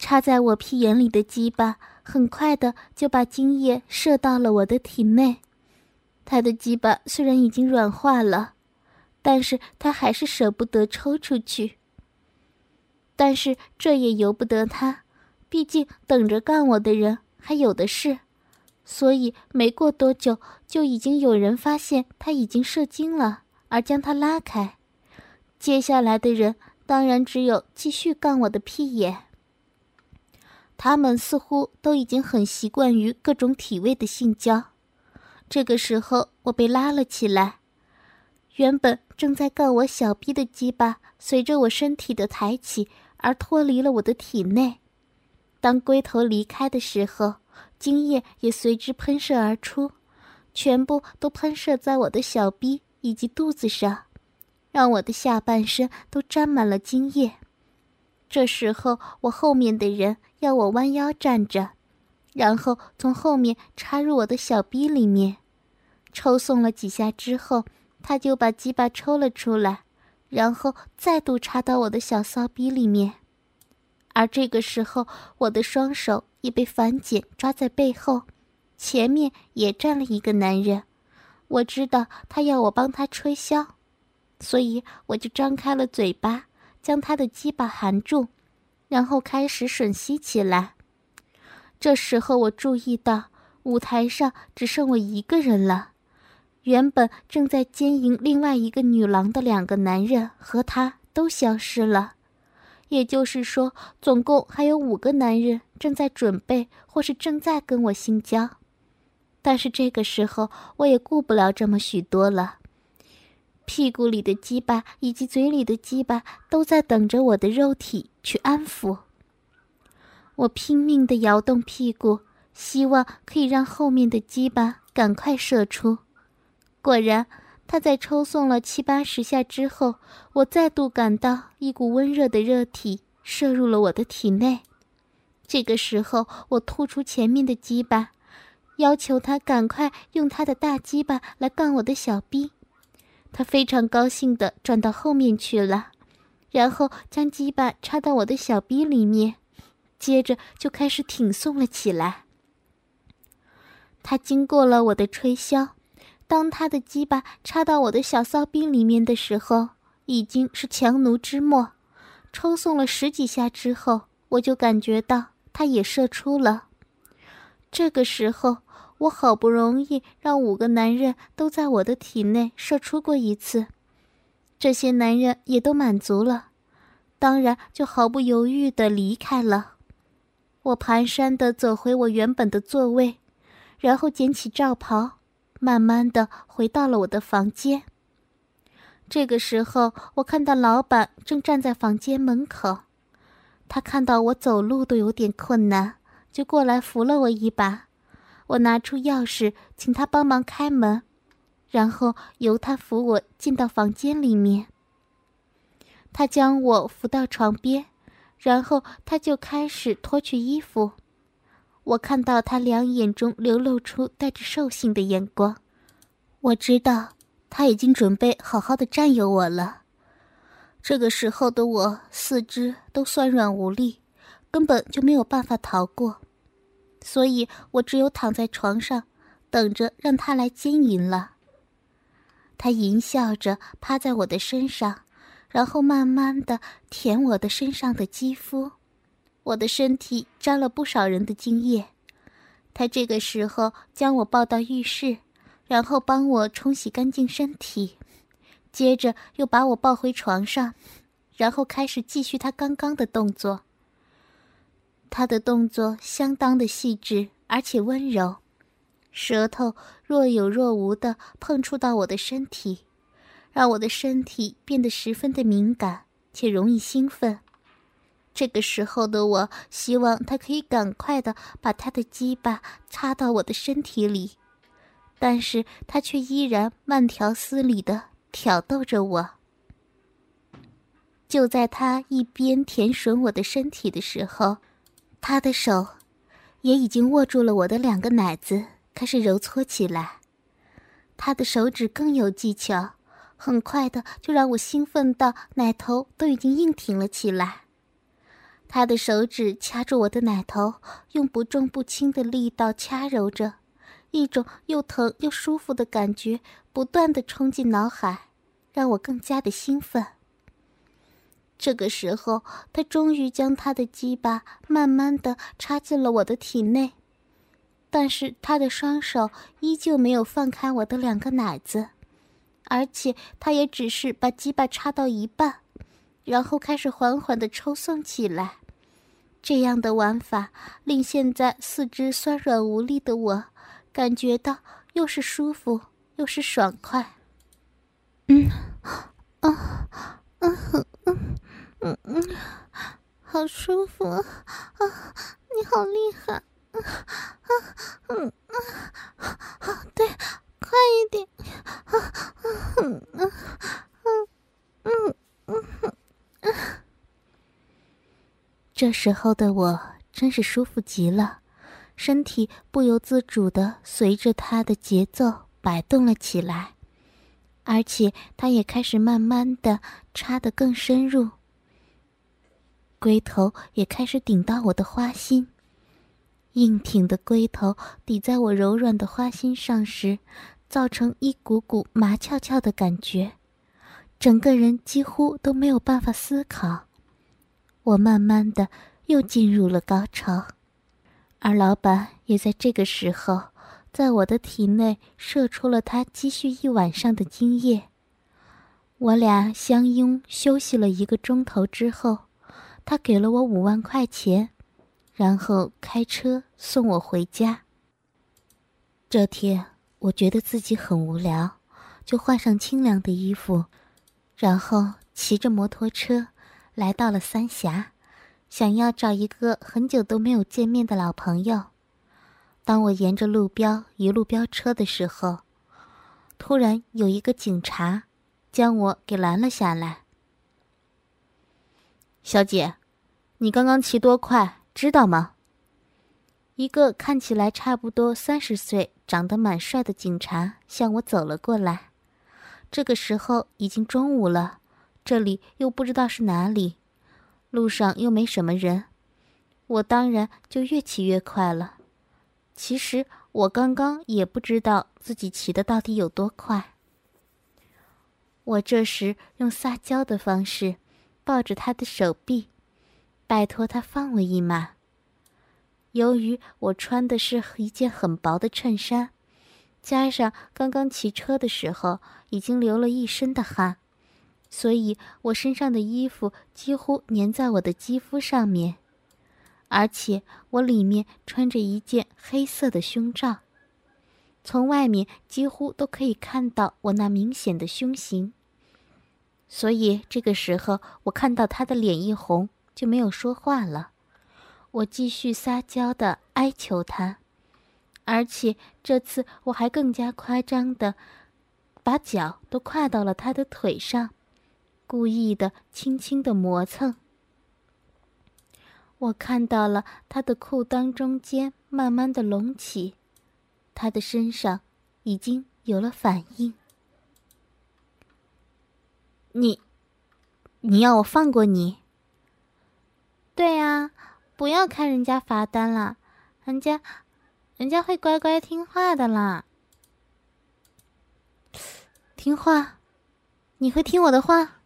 插在我屁眼里的鸡巴。很快的就把精液射到了我的体内，他的鸡巴虽然已经软化了，但是他还是舍不得抽出去。但是这也由不得他，毕竟等着干我的人还有的是，所以没过多久就已经有人发现他已经射精了，而将他拉开。接下来的人当然只有继续干我的屁眼。他们似乎都已经很习惯于各种体位的性交。这个时候，我被拉了起来。原本正在干我小臂的鸡巴，随着我身体的抬起而脱离了我的体内。当龟头离开的时候，精液也随之喷射而出，全部都喷射在我的小臂以及肚子上，让我的下半身都沾满了精液。这时候，我后面的人。要我弯腰站着，然后从后面插入我的小逼里面，抽送了几下之后，他就把鸡巴抽了出来，然后再度插到我的小骚逼里面。而这个时候，我的双手也被反剪抓在背后，前面也站了一个男人。我知道他要我帮他吹箫，所以我就张开了嘴巴，将他的鸡巴含住。然后开始吮吸起来。这时候我注意到舞台上只剩我一个人了，原本正在奸淫另外一个女郎的两个男人和他都消失了，也就是说，总共还有五个男人正在准备或是正在跟我性交。但是这个时候我也顾不了这么许多了，屁股里的鸡巴以及嘴里的鸡巴都在等着我的肉体。去安抚。我拼命的摇动屁股，希望可以让后面的鸡巴赶快射出。果然，他在抽送了七八十下之后，我再度感到一股温热的热体射入了我的体内。这个时候，我吐出前面的鸡巴，要求他赶快用他的大鸡巴来干我的小逼。他非常高兴的转到后面去了。然后将鸡巴插到我的小逼里面，接着就开始挺送了起来。他经过了我的吹箫，当他的鸡巴插到我的小骚逼里面的时候，已经是强弩之末。抽送了十几下之后，我就感觉到他也射出了。这个时候，我好不容易让五个男人都在我的体内射出过一次。这些男人也都满足了，当然就毫不犹豫的离开了。我蹒跚的走回我原本的座位，然后捡起罩袍，慢慢的回到了我的房间。这个时候，我看到老板正站在房间门口，他看到我走路都有点困难，就过来扶了我一把。我拿出钥匙，请他帮忙开门。然后由他扶我进到房间里面。他将我扶到床边，然后他就开始脱去衣服。我看到他两眼中流露出带着兽性的眼光，我知道他已经准备好好的占有我了。这个时候的我四肢都酸软无力，根本就没有办法逃过，所以我只有躺在床上，等着让他来奸淫了。他淫笑着趴在我的身上，然后慢慢的舔我的身上的肌肤。我的身体沾了不少人的精液。他这个时候将我抱到浴室，然后帮我冲洗干净身体，接着又把我抱回床上，然后开始继续他刚刚的动作。他的动作相当的细致，而且温柔。舌头若有若无的碰触到我的身体，让我的身体变得十分的敏感且容易兴奋。这个时候的我，希望他可以赶快的把他的鸡巴插到我的身体里，但是他却依然慢条斯理的挑逗着我。就在他一边舔吮我的身体的时候，他的手也已经握住了我的两个奶子，开始揉搓起来。他的手指更有技巧，很快的就让我兴奋到奶头都已经硬挺了起来。他的手指掐住我的奶头，用不重不轻的力道掐揉着，一种又疼又舒服的感觉不断的冲进脑海，让我更加的兴奋。这个时候，他终于将他的鸡巴慢慢的插进了我的体内，但是他的双手依旧没有放开我的两个奶子，而且他也只是把鸡巴插到一半，然后开始缓缓的抽送起来。这样的玩法令现在四肢酸软无力的我，感觉到又是舒服又是爽快。嗯，啊，嗯嗯嗯嗯，好舒服啊！你好厉害！啊啊嗯啊！对，快一点！啊嗯嗯嗯嗯嗯。这时候的我真是舒服极了，身体不由自主的随着他的节奏摆动了起来，而且他也开始慢慢的插得更深入，龟头也开始顶到我的花心，硬挺的龟头抵在我柔软的花心上时，造成一股股麻翘翘的感觉，整个人几乎都没有办法思考。我慢慢的又进入了高潮，而老板也在这个时候，在我的体内射出了他积蓄一晚上的精液。我俩相拥休息了一个钟头之后，他给了我五万块钱，然后开车送我回家。这天我觉得自己很无聊，就换上清凉的衣服，然后骑着摩托车。来到了三峡，想要找一个很久都没有见面的老朋友。当我沿着路标一路飙车的时候，突然有一个警察将我给拦了下来。小姐，你刚刚骑多快，知道吗？一个看起来差不多三十岁、长得蛮帅的警察向我走了过来。这个时候已经中午了。这里又不知道是哪里，路上又没什么人，我当然就越骑越快了。其实我刚刚也不知道自己骑的到底有多快。我这时用撒娇的方式抱着他的手臂，拜托他放我一马。由于我穿的是一件很薄的衬衫，加上刚刚骑车的时候已经流了一身的汗。所以我身上的衣服几乎粘在我的肌肤上面，而且我里面穿着一件黑色的胸罩，从外面几乎都可以看到我那明显的胸型。所以这个时候，我看到他的脸一红，就没有说话了。我继续撒娇的哀求他，而且这次我还更加夸张的，把脚都跨到了他的腿上。故意的轻轻的磨蹭，我看到了他的裤裆中间慢慢的隆起，他的身上已经有了反应。你，你要我放过你？对呀，不要开人家罚单了，人家，人家会乖乖听话的啦。听话？你会听我的话？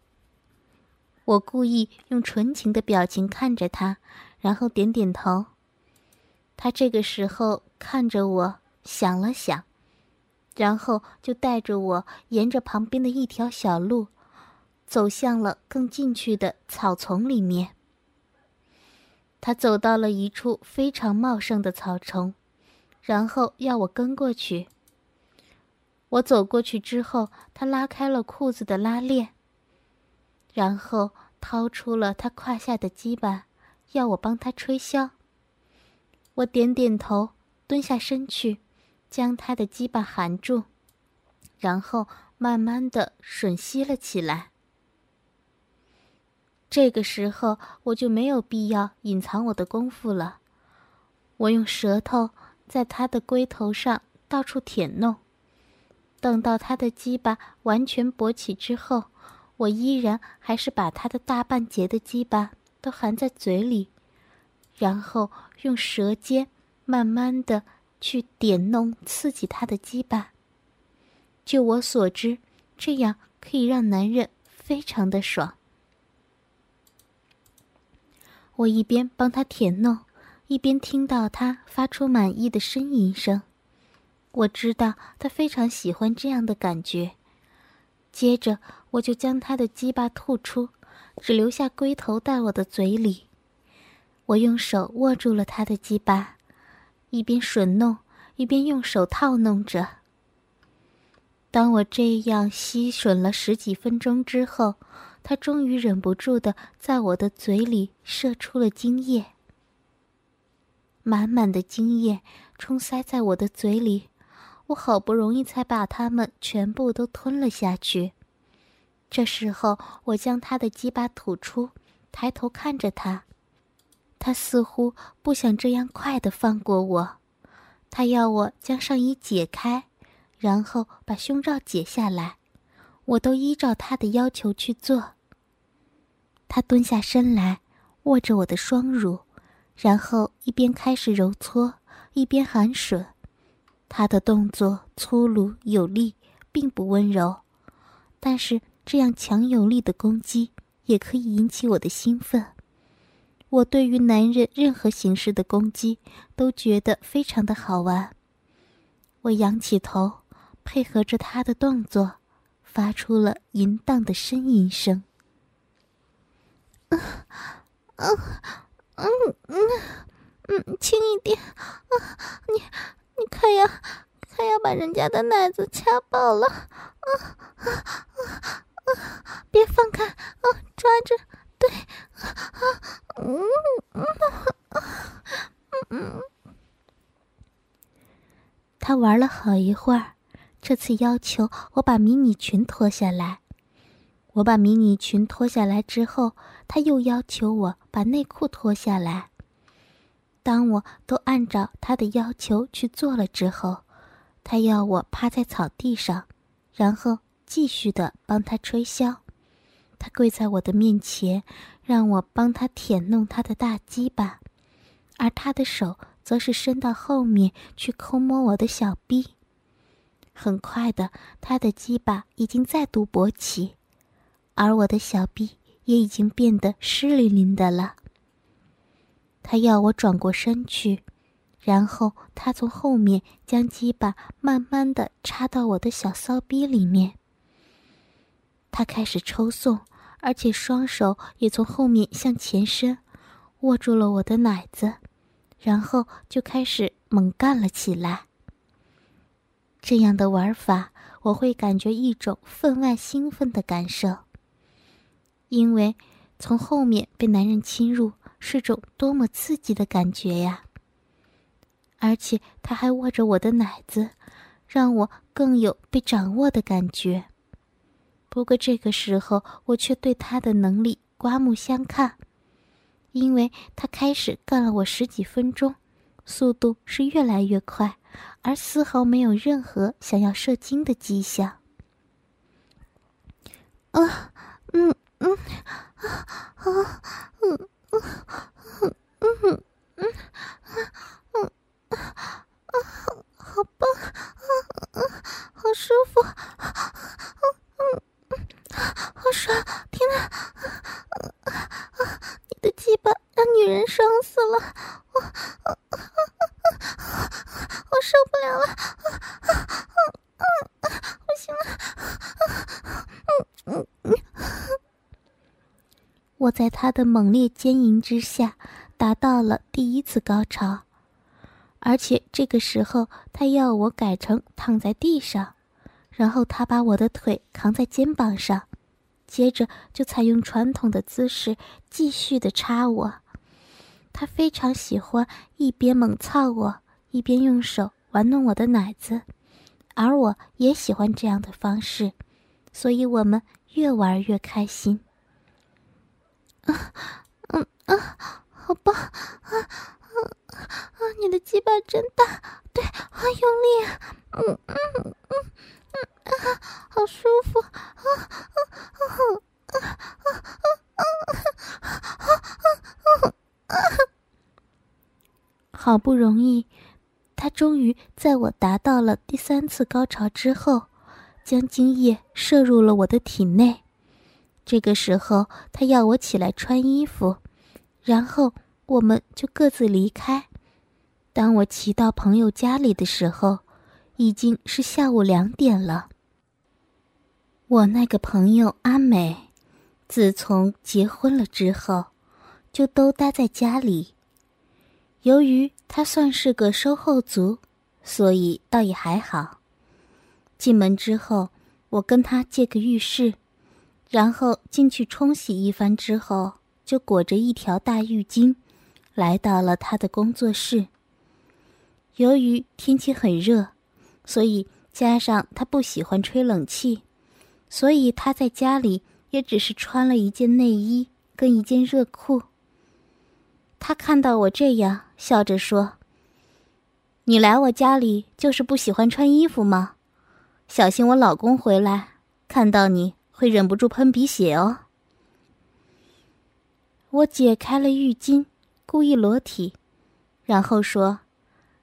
我故意用纯情的表情看着他，然后点点头。他这个时候看着我，想了想，然后就带着我沿着旁边的一条小路，走向了更进去的草丛里面。他走到了一处非常茂盛的草丛，然后要我跟过去。我走过去之后，他拉开了裤子的拉链。然后掏出了他胯下的鸡巴，要我帮他吹箫。我点点头，蹲下身去，将他的鸡巴含住，然后慢慢的吮吸了起来。这个时候，我就没有必要隐藏我的功夫了。我用舌头在他的龟头上到处舔弄，等到他的鸡巴完全勃起之后，我依然还是把他的大半截的鸡巴都含在嘴里，然后用舌尖慢慢的去点弄刺激他的鸡巴。就我所知，这样可以让男人非常的爽。我一边帮他舔弄，一边听到他发出满意的呻吟声。我知道他非常喜欢这样的感觉。接着，我就将他的鸡巴吐出，只留下龟头在我的嘴里。我用手握住了他的鸡巴，一边吮弄，一边用手套弄着。当我这样吸吮了十几分钟之后，他终于忍不住的在我的嘴里射出了精液，满满的精液冲塞在我的嘴里，我好不容易才把它们全部都吞了下去。这时候，我将他的鸡巴吐出，抬头看着他，他似乎不想这样快的放过我，他要我将上衣解开，然后把胸罩解下来。我都依照他的要求去做。他蹲下身来，握着我的双乳，然后一边开始揉搓，一边含吮。他的动作粗鲁有力，并不温柔，但是这样强有力的攻击也可以引起我的兴奋。我对于男人任何形式的攻击都觉得非常的好玩。我仰起头，配合着他的动作。发出了淫荡的呻吟声。嗯，嗯，嗯，嗯，轻一点，啊，你，你快要，快要把人家的奶子掐爆了，啊，啊，啊，啊，别放开，啊，抓着，对，啊，嗯，嗯，嗯，嗯，他玩了好一会儿。这次要求我把迷你裙脱下来，我把迷你裙脱下来之后，他又要求我把内裤脱下来。当我都按照他的要求去做了之后，他要我趴在草地上，然后继续的帮他吹箫。他跪在我的面前，让我帮他舔弄他的大鸡巴，而他的手则是伸到后面去抠摸我的小臂。很快的，他的鸡巴已经再度勃起，而我的小臂也已经变得湿淋淋的了。他要我转过身去，然后他从后面将鸡巴慢慢的插到我的小骚逼里面。他开始抽送，而且双手也从后面向前伸，握住了我的奶子，然后就开始猛干了起来。这样的玩法，我会感觉一种分外兴奋的感受。因为从后面被男人侵入是种多么刺激的感觉呀！而且他还握着我的奶子，让我更有被掌握的感觉。不过这个时候，我却对他的能力刮目相看，因为他开始干了我十几分钟，速度是越来越快。而丝毫没有任何想要射精的迹象。啊，嗯嗯，啊啊，嗯嗯嗯嗯嗯，啊啊啊，好棒，啊啊，好舒服，好爽！天哪，啊啊啊！你的鸡巴让女人爽死了，我啊啊啊！我受不了了，啊啊啊！不行了，嗯嗯我在他的猛烈奸淫之下，达到了第一次高潮，而且这个时候他要我改成躺在地上，然后他把我的腿扛在肩膀上，接着就采用传统的姿势继续的插我。他非常喜欢一边猛操我，一边用手玩弄我的奶子，而我也喜欢这样的方式，所以我们越玩越开心。啊，嗯啊，好棒啊啊啊！你的鸡巴真大，对，好用力啊！嗯嗯嗯嗯啊，好舒服啊啊啊啊啊啊啊啊啊！好不容易，他终于在我达到了第三次高潮之后，将精液射入了我的体内。这个时候，他要我起来穿衣服，然后我们就各自离开。当我骑到朋友家里的时候，已经是下午两点了。我那个朋友阿美，自从结婚了之后，就都待在家里。由于她算是个收后族，所以倒也还好。进门之后，我跟她借个浴室，然后进去冲洗一番之后，就裹着一条大浴巾，来到了他的工作室。由于天气很热，所以加上他不喜欢吹冷气，所以他在家里也只是穿了一件内衣跟一件热裤。他看到我这样，笑着说：“你来我家里就是不喜欢穿衣服吗？小心我老公回来看到你会忍不住喷鼻血哦。”我解开了浴巾，故意裸体，然后说：“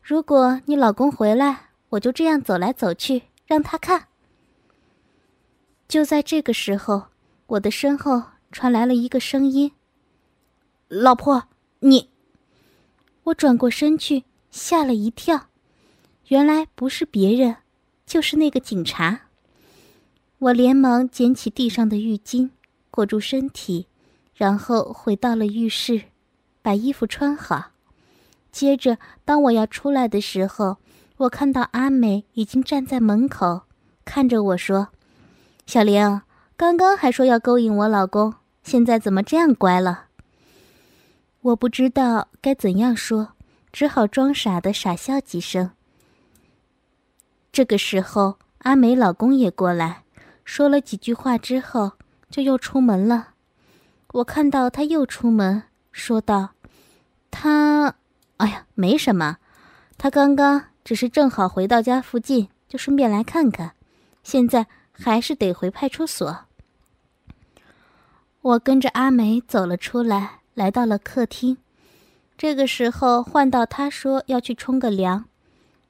如果你老公回来，我就这样走来走去，让他看。”就在这个时候，我的身后传来了一个声音：“老婆。”你，我转过身去，吓了一跳，原来不是别人，就是那个警察。我连忙捡起地上的浴巾，裹住身体，然后回到了浴室，把衣服穿好。接着，当我要出来的时候，我看到阿美已经站在门口，看着我说：“小玲，刚刚还说要勾引我老公，现在怎么这样乖了？”我不知道该怎样说，只好装傻的傻笑几声。这个时候，阿美老公也过来，说了几句话之后，就又出门了。我看到他又出门，说道：“他，哎呀，没什么，他刚刚只是正好回到家附近，就顺便来看看。现在还是得回派出所。”我跟着阿梅走了出来。来到了客厅，这个时候换到他说要去冲个凉，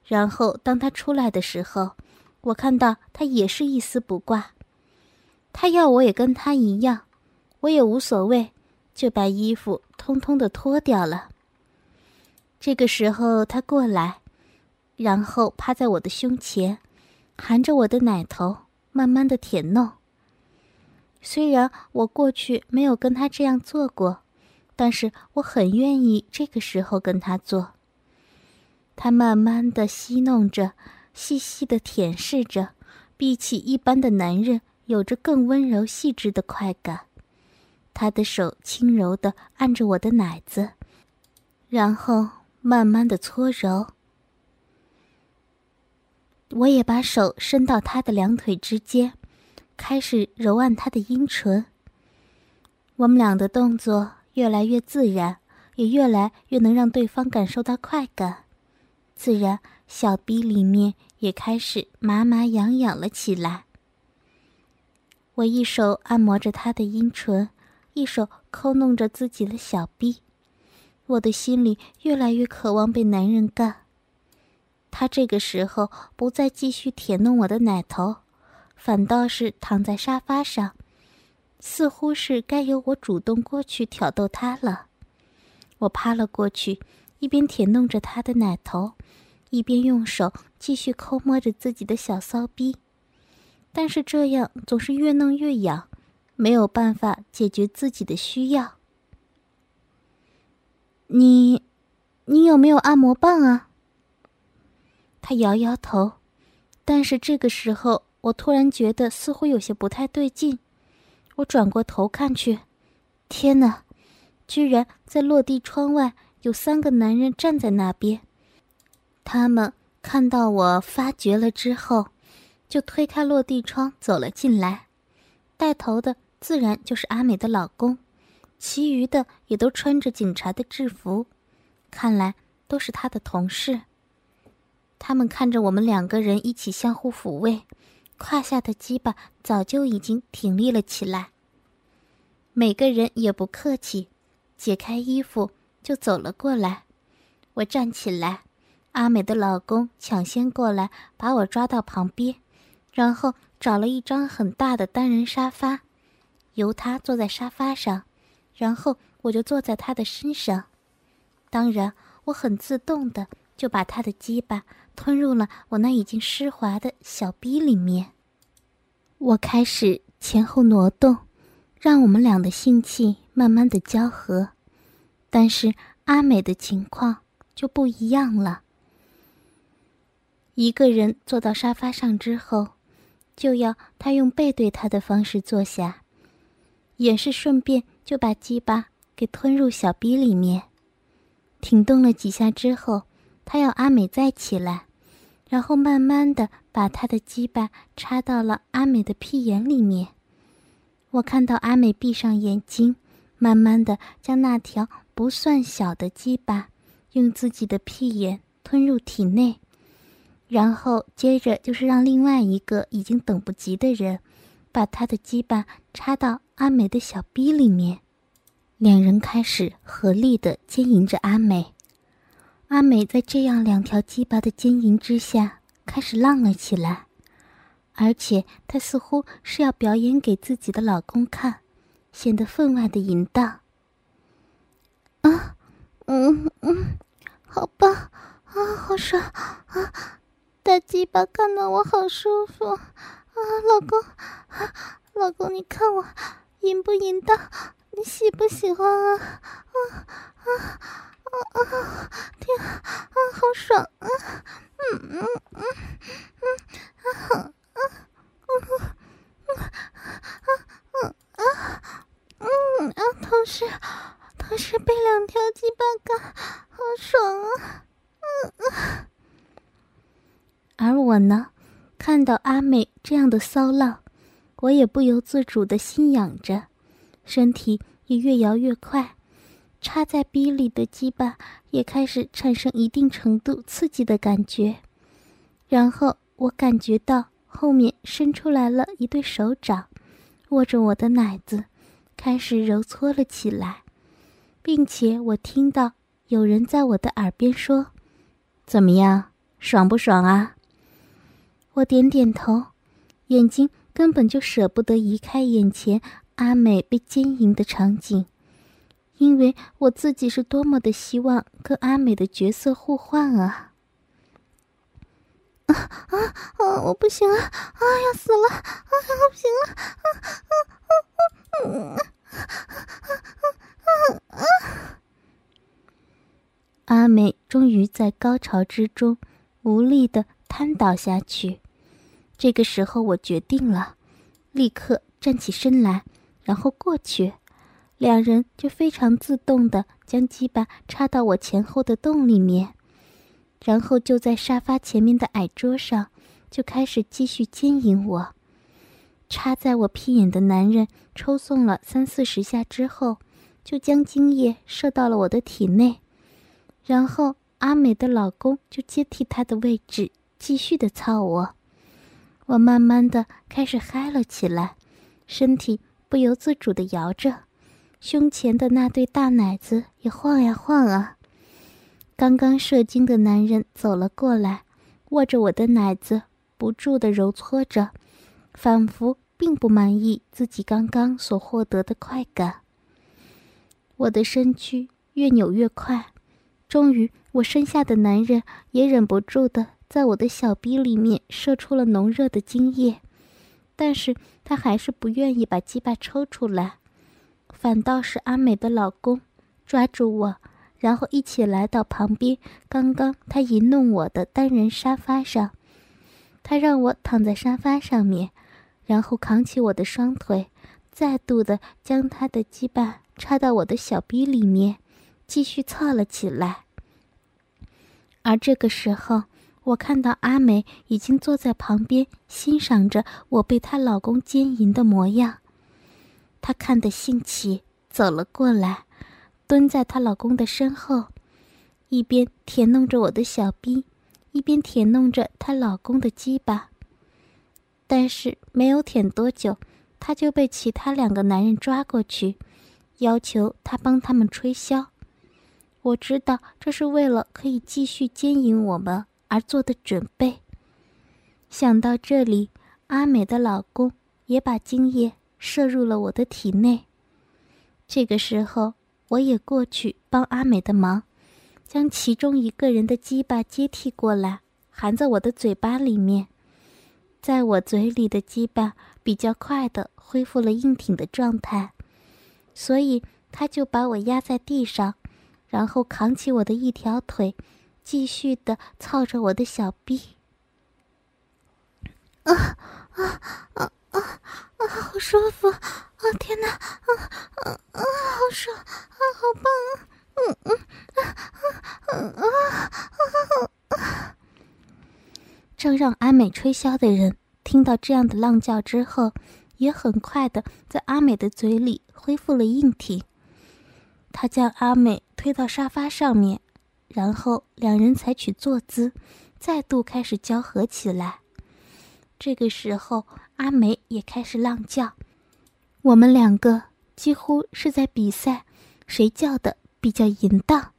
然后当他出来的时候，我看到他也是一丝不挂，他要我也跟他一样，我也无所谓，就把衣服通通的脱掉了。这个时候他过来，然后趴在我的胸前，含着我的奶头，慢慢的舔弄。虽然我过去没有跟他这样做过。但是我很愿意这个时候跟他做。他慢慢的吸弄着，细细的舔舐着，比起一般的男人有着更温柔细致的快感。他的手轻柔的按着我的奶子，然后慢慢的搓揉。我也把手伸到他的两腿之间，开始揉按他的阴唇。我们俩的动作。越来越自然，也越来越能让对方感受到快感，自然小逼里面也开始麻麻痒痒了起来。我一手按摩着他的阴唇，一手抠弄着自己的小逼，我的心里越来越渴望被男人干。他这个时候不再继续舔弄我的奶头，反倒是躺在沙发上。似乎是该由我主动过去挑逗他了，我趴了过去，一边舔弄着他的奶头，一边用手继续抠摸着自己的小骚逼，但是这样总是越弄越痒，没有办法解决自己的需要。你，你有没有按摩棒啊？他摇摇头，但是这个时候我突然觉得似乎有些不太对劲。我转过头看去，天哪！居然在落地窗外有三个男人站在那边。他们看到我发觉了之后，就推开落地窗走了进来。带头的自然就是阿美的老公，其余的也都穿着警察的制服，看来都是他的同事。他们看着我们两个人一起相互抚慰，胯下的鸡巴早就已经挺立了起来。每个人也不客气，解开衣服就走了过来。我站起来，阿美的老公抢先过来把我抓到旁边，然后找了一张很大的单人沙发，由他坐在沙发上，然后我就坐在他的身上。当然，我很自动的就把他的鸡巴吞入了我那已经湿滑的小逼里面。我开始前后挪动。让我们俩的性器慢慢的交合，但是阿美的情况就不一样了。一个人坐到沙发上之后，就要他用背对他的方式坐下，也是顺便就把鸡巴给吞入小逼里面，挺动了几下之后，他要阿美再起来，然后慢慢的把他的鸡巴插到了阿美的屁眼里面。我看到阿美闭上眼睛，慢慢的将那条不算小的鸡巴用自己的屁眼吞入体内，然后接着就是让另外一个已经等不及的人，把他的鸡巴插到阿美的小逼里面，两人开始合力的奸淫着阿美。阿美在这样两条鸡巴的奸淫之下，开始浪了起来。而且她似乎是要表演给自己的老公看，显得分外的淫荡。啊，嗯嗯，好棒，啊，好爽，啊，大鸡巴看到我好舒服，啊，老公，啊，老公，你看我淫不淫荡？你喜不喜欢啊？啊啊啊啊！天啊，好爽啊！嗯嗯嗯嗯啊！啊，嗯嗯嗯啊，嗯啊，同时，同时被两条鸡巴干，好爽啊！而我呢，看到阿美这样的骚浪，我也不由自主的心痒着，身体也越摇越快，插在逼里的鸡巴也开始产生一定程度刺激的感觉，然后我感觉到。后面伸出来了一对手掌，握着我的奶子，开始揉搓了起来，并且我听到有人在我的耳边说：“怎么样，爽不爽啊？”我点点头，眼睛根本就舍不得移开眼前阿美被奸淫的场景，因为我自己是多么的希望跟阿美的角色互换啊！啊啊啊！我不行了，啊要死了，啊不行了，啊啊啊啊！阿美终于在高潮之中无力的瘫倒下去。这个时候，我决定了，立刻站起身来，然后过去，两人就非常自动的将鸡巴插到我前后的洞里面。然后就在沙发前面的矮桌上，就开始继续奸淫我。插在我屁眼的男人抽送了三四十下之后，就将精液射到了我的体内。然后阿美的老公就接替他的位置，继续的操我。我慢慢的开始嗨了起来，身体不由自主的摇着，胸前的那对大奶子也晃呀晃啊。刚刚射精的男人走了过来，握着我的奶子，不住的揉搓着，仿佛并不满意自己刚刚所获得的快感。我的身躯越扭越快，终于，我身下的男人也忍不住的在我的小逼里面射出了浓热的精液，但是他还是不愿意把鸡巴抽出来，反倒是阿美的老公抓住我。然后一起来到旁边，刚刚他淫弄我的单人沙发上，他让我躺在沙发上面，然后扛起我的双腿，再度的将他的鸡巴插到我的小逼里面，继续操了起来。而这个时候，我看到阿美已经坐在旁边欣赏着我被她老公奸淫的模样。她看得兴起，走了过来，蹲在她老公的身后，一边舔弄着我的小臂，一边舔弄着她老公的鸡巴。但是没有舔多久，她就被其他两个男人抓过去，要求她帮他们吹箫。我知道这是为了可以继续奸淫我们而做的准备。想到这里，阿美的老公也把精液射入了我的体内。这个时候，我也过去帮阿美的忙，将其中一个人的鸡巴接替过来，含在我的嘴巴里面。在我嘴里的鸡巴比较快的恢复了硬挺的状态，所以他就把我压在地上。然后扛起我的一条腿，继续的操着我的小臂。啊啊啊啊啊！好舒服！啊天哪！啊啊啊！好爽！啊好棒！嗯嗯啊啊啊啊啊！正让阿美吹箫的人听到这样的浪叫之后，也很快的在阿美的嘴里恢复了硬挺。他将阿美推到沙发上面，然后两人采取坐姿，再度开始交合起来。这个时候，阿美也开始浪叫，我们两个几乎是在比赛，谁叫的比较淫荡。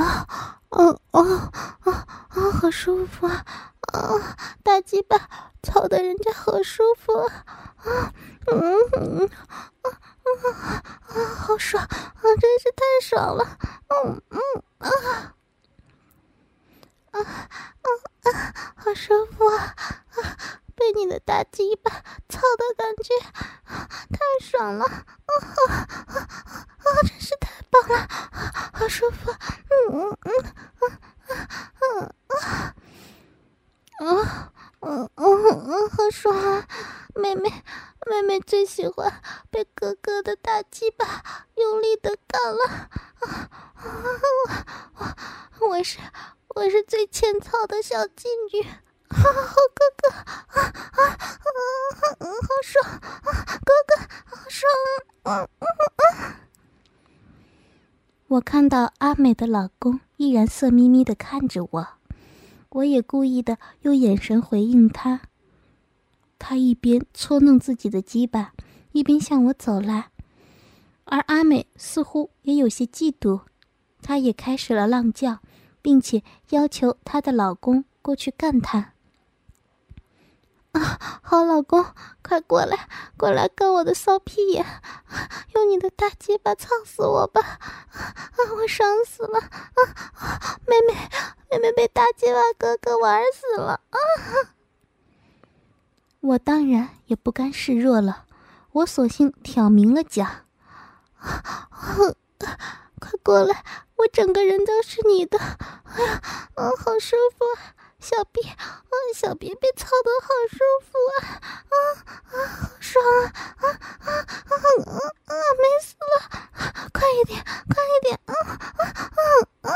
啊，哦哦啊啊，好舒服啊！啊，大鸡巴操的人家好舒服啊！啊，嗯嗯啊。啊啊，好爽啊！真是太爽了！嗯嗯啊啊啊啊，好舒服啊！啊，被你的大鸡巴操的感觉太爽了！啊啊啊啊！真是太棒了！好舒服！嗯嗯嗯啊啊啊啊！嗯嗯嗯，好爽啊！妹妹，妹妹最喜欢被哥哥的大鸡巴用力的干了。啊啊！我我是我是最欠操的小妓女。好哥哥，啊啊啊！好爽啊！哥哥，好爽！嗯嗯嗯。我看到阿美的老公依然色眯眯的看着我。我也故意的用眼神回应他。他一边搓弄自己的鸡巴，一边向我走来，而阿美似乎也有些嫉妒，她也开始了浪叫，并且要求她的老公过去干她。啊，好老公，快过来，过来干我的骚屁眼，用你的大鸡巴操死我吧！啊，我爽死了！啊，妹妹，妹妹被大鸡巴哥哥玩死了！啊，我当然也不甘示弱了，我索性挑明了讲：，快过来，我整个人都是你的！哎呀，啊，好舒服啊！小臂，啊，小臂被操的好舒服啊！啊啊，好爽啊！啊啊啊啊啊！美死了！快一点，快一点！啊啊啊啊！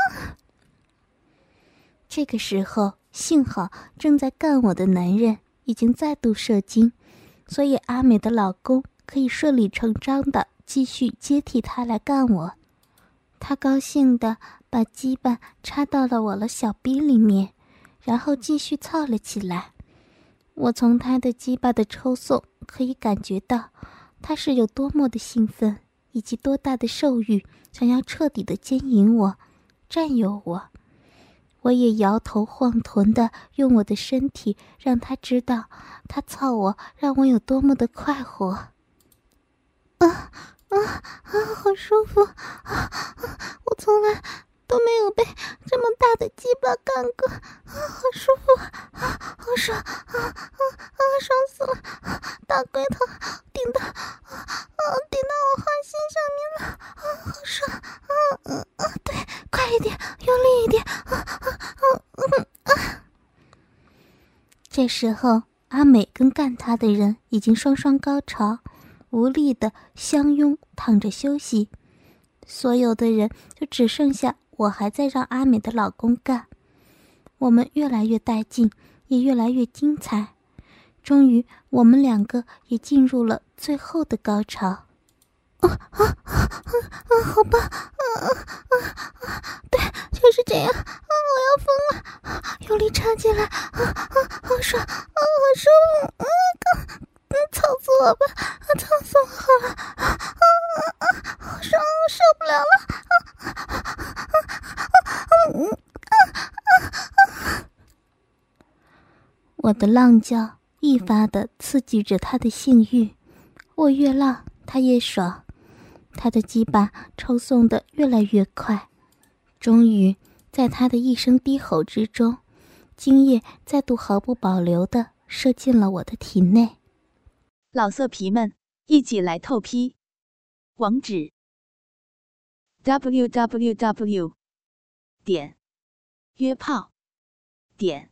这个时候，幸好正在干我的男人已经再度射精，所以阿美的老公可以顺理成章的继续接替他来干我。他高兴的把鸡巴插到了我的小逼里面。然后继续操了起来，我从他的鸡巴的抽送可以感觉到，他是有多么的兴奋，以及多大的兽欲，想要彻底的奸淫我，占有我。我也摇头晃臀的用我的身体让他知道，他操我让我有多么的快活。啊啊啊！好舒服啊！我从来。都没有被这么大的鸡巴干过，啊，好舒服啊，好爽啊啊啊，爽死了！大龟头顶到啊，顶到我花心上面了，啊，好爽啊啊啊！对，快一点，用力一点，啊啊啊啊！这时候，阿美跟干她的人已经双双高潮，无力的相拥躺着休息。所有的人就只剩下我还在让阿美的老公干。我们越来越带劲，也越来越精彩。终于，我们两个也进入了最后的高潮。啊啊啊啊！好吧，啊啊啊！对，就是这样。啊，我要疯了！用力插进来，啊啊，好爽，啊，好舒服！啊，哥，嗯，操死我吧！啊，操死我好了！啊啊啊！好爽，受不了了！啊啊啊啊！嗯啊啊啊！我的浪叫。愈发的刺激着他的性欲，我越浪，他越爽，他的鸡巴抽送的越来越快，终于在他的一声低吼之中，精液再度毫不保留的射进了我的体内。老色皮们，一起来透批，网址：w w w. 点约炮点